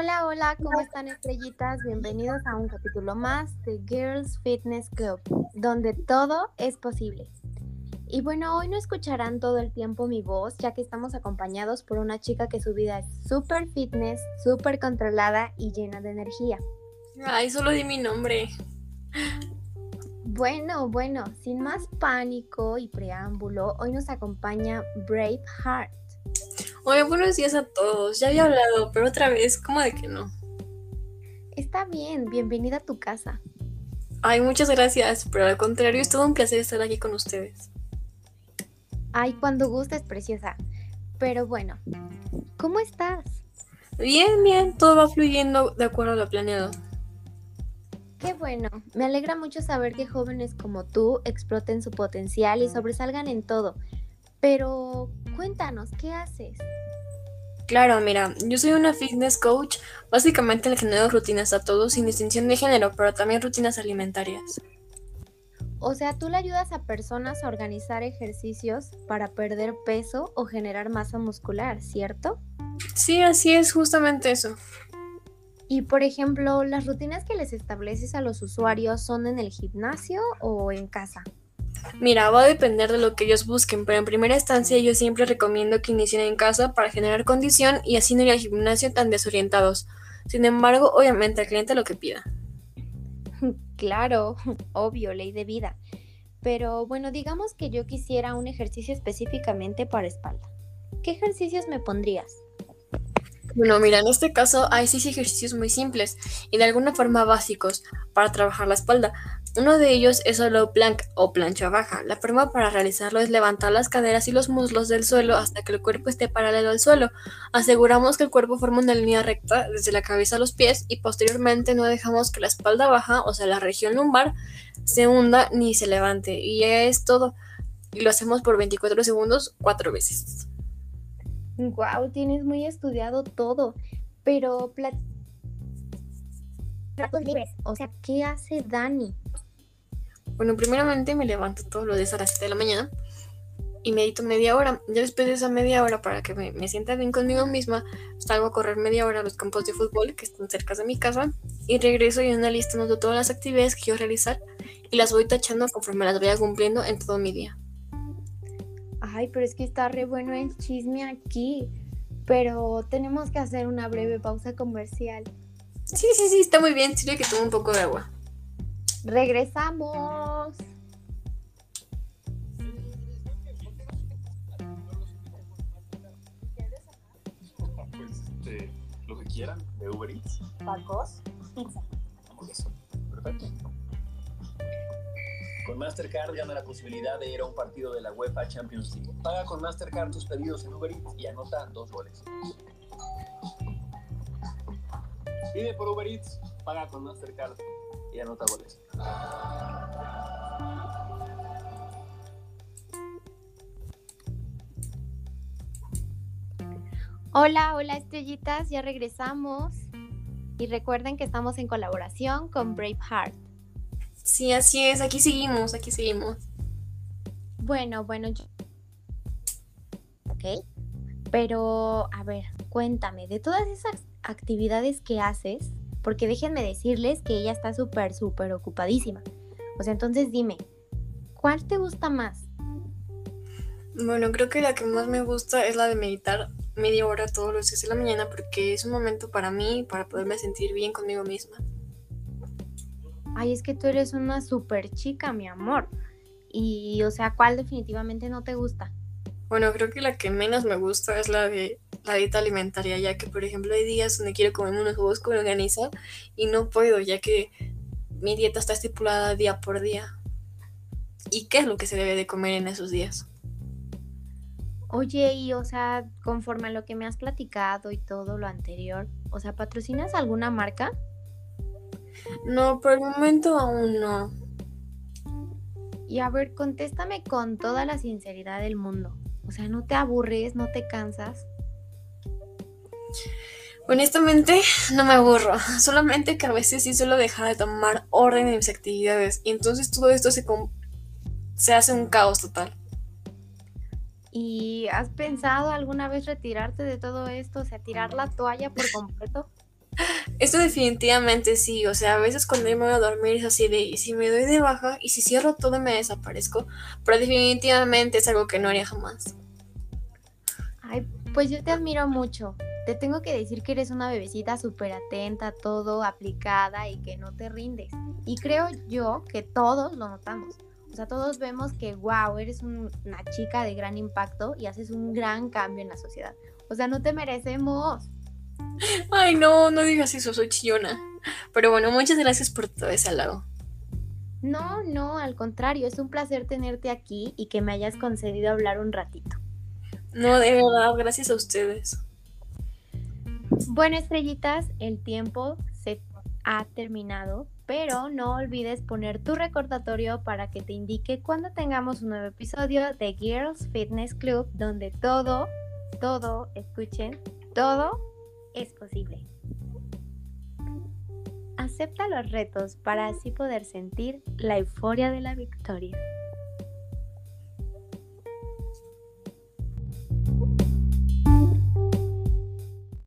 Hola, hola, ¿cómo están estrellitas? Bienvenidos a un capítulo más de Girls Fitness Club, donde todo es posible. Y bueno, hoy no escucharán todo el tiempo mi voz, ya que estamos acompañados por una chica que su vida es súper fitness, súper controlada y llena de energía. Ay, solo di mi nombre. Bueno, bueno, sin más pánico y preámbulo, hoy nos acompaña Brave Heart. Hola, buenos días a todos. Ya había hablado, pero otra vez, ¿cómo de que no? Está bien, bienvenida a tu casa. Ay, muchas gracias, pero al contrario, es todo un placer estar aquí con ustedes. Ay, cuando gustes, preciosa. Pero bueno, ¿cómo estás? Bien, bien, todo va fluyendo de acuerdo a lo planeado. Qué bueno, me alegra mucho saber que jóvenes como tú exploten su potencial y sobresalgan en todo. Pero cuéntanos, ¿qué haces? Claro, mira, yo soy una fitness coach. Básicamente le genero rutinas a todos sin distinción de género, pero también rutinas alimentarias. O sea, tú le ayudas a personas a organizar ejercicios para perder peso o generar masa muscular, ¿cierto? Sí, así es, justamente eso. Y por ejemplo, las rutinas que les estableces a los usuarios son en el gimnasio o en casa. Mira, va a depender de lo que ellos busquen, pero en primera instancia yo siempre recomiendo que inicien en casa para generar condición y así no ir al gimnasio tan desorientados. Sin embargo, obviamente al cliente lo que pida. Claro, obvio, ley de vida. Pero bueno, digamos que yo quisiera un ejercicio específicamente para espalda. ¿Qué ejercicios me pondrías? Bueno, mira, en este caso hay seis ejercicios muy simples y de alguna forma básicos para trabajar la espalda. Uno de ellos es low plank o plancha baja. La forma para realizarlo es levantar las caderas y los muslos del suelo hasta que el cuerpo esté paralelo al suelo. Aseguramos que el cuerpo forma una línea recta desde la cabeza a los pies y posteriormente no dejamos que la espalda baja, o sea, la región lumbar, se hunda ni se levante. Y ya es todo. Y lo hacemos por 24 segundos, cuatro veces. Wow, tienes muy estudiado todo. Pero o sea, ¿qué hace Dani? Bueno, primeramente me levanto todos los días a las 7 de la mañana y medito media hora. Ya después de esa media hora, para que me, sienta bien conmigo misma, salgo a correr media hora a los campos de fútbol que están cerca de mi casa y regreso y en una lista noto todas las actividades que quiero realizar y las voy tachando conforme las vaya cumpliendo en todo mi día. Ay, pero es que está re bueno el chisme aquí. Pero tenemos que hacer una breve pausa comercial. Sí, sí, sí, está muy bien. Sirve que tome un poco de agua. Regresamos. Pues, este, lo que quieran de Uber Eats. Tacos, pizza. Perfecto. Con Mastercard gana la posibilidad de ir a un partido de la UEFA Champions League. Paga con Mastercard tus pedidos en Uber Eats y anota dos goles. Pide por Uber Eats, paga con Mastercard y anota goles. Hola, hola estrellitas, ya regresamos. Y recuerden que estamos en colaboración con Braveheart. Sí, así es, aquí seguimos, aquí seguimos. Bueno, bueno, yo... Ok. Pero, a ver, cuéntame, de todas esas actividades que haces, porque déjenme decirles que ella está súper, súper ocupadísima. O sea, entonces dime, ¿cuál te gusta más? Bueno, creo que la que más me gusta es la de meditar media hora todos los días de la mañana porque es un momento para mí, para poderme sentir bien conmigo misma. Ay, es que tú eres una súper chica, mi amor. Y, o sea, ¿cuál definitivamente no te gusta? Bueno, creo que la que menos me gusta es la de la dieta alimentaria, ya que, por ejemplo, hay días donde quiero comer unos huevos con organiza y no puedo, ya que mi dieta está estipulada día por día. ¿Y qué es lo que se debe de comer en esos días? Oye, y o sea, conforme a lo que me has platicado y todo lo anterior, o sea, ¿patrocinas alguna marca? No, por el momento aún no. Y a ver, contéstame con toda la sinceridad del mundo. O sea, ¿no te aburres, no te cansas? Honestamente, no me aburro. Solamente que a veces sí suelo dejar de tomar orden en mis actividades. Y entonces todo esto se, se hace un caos total. ¿Y has pensado alguna vez retirarte de todo esto? O sea, tirar la toalla por completo. Esto definitivamente sí, o sea, a veces cuando yo me voy a dormir es así de, y si me doy de baja y si cierro todo me desaparezco, pero definitivamente es algo que no haría jamás. Ay, pues yo te admiro mucho. Te tengo que decir que eres una bebecita súper atenta, todo aplicada y que no te rindes. Y creo yo que todos lo notamos. O sea, todos vemos que, wow, eres una chica de gran impacto y haces un gran cambio en la sociedad. O sea, no te merecemos. Ay, no, no digas eso, soy chillona. Pero bueno, muchas gracias por todo ese halago. No, no, al contrario, es un placer tenerte aquí y que me hayas concedido hablar un ratito. No, de verdad, gracias a ustedes. Bueno, estrellitas, el tiempo se ha terminado, pero no olvides poner tu recordatorio para que te indique cuando tengamos un nuevo episodio de Girls Fitness Club, donde todo, todo, escuchen, todo es posible. Acepta los retos para así poder sentir la euforia de la victoria.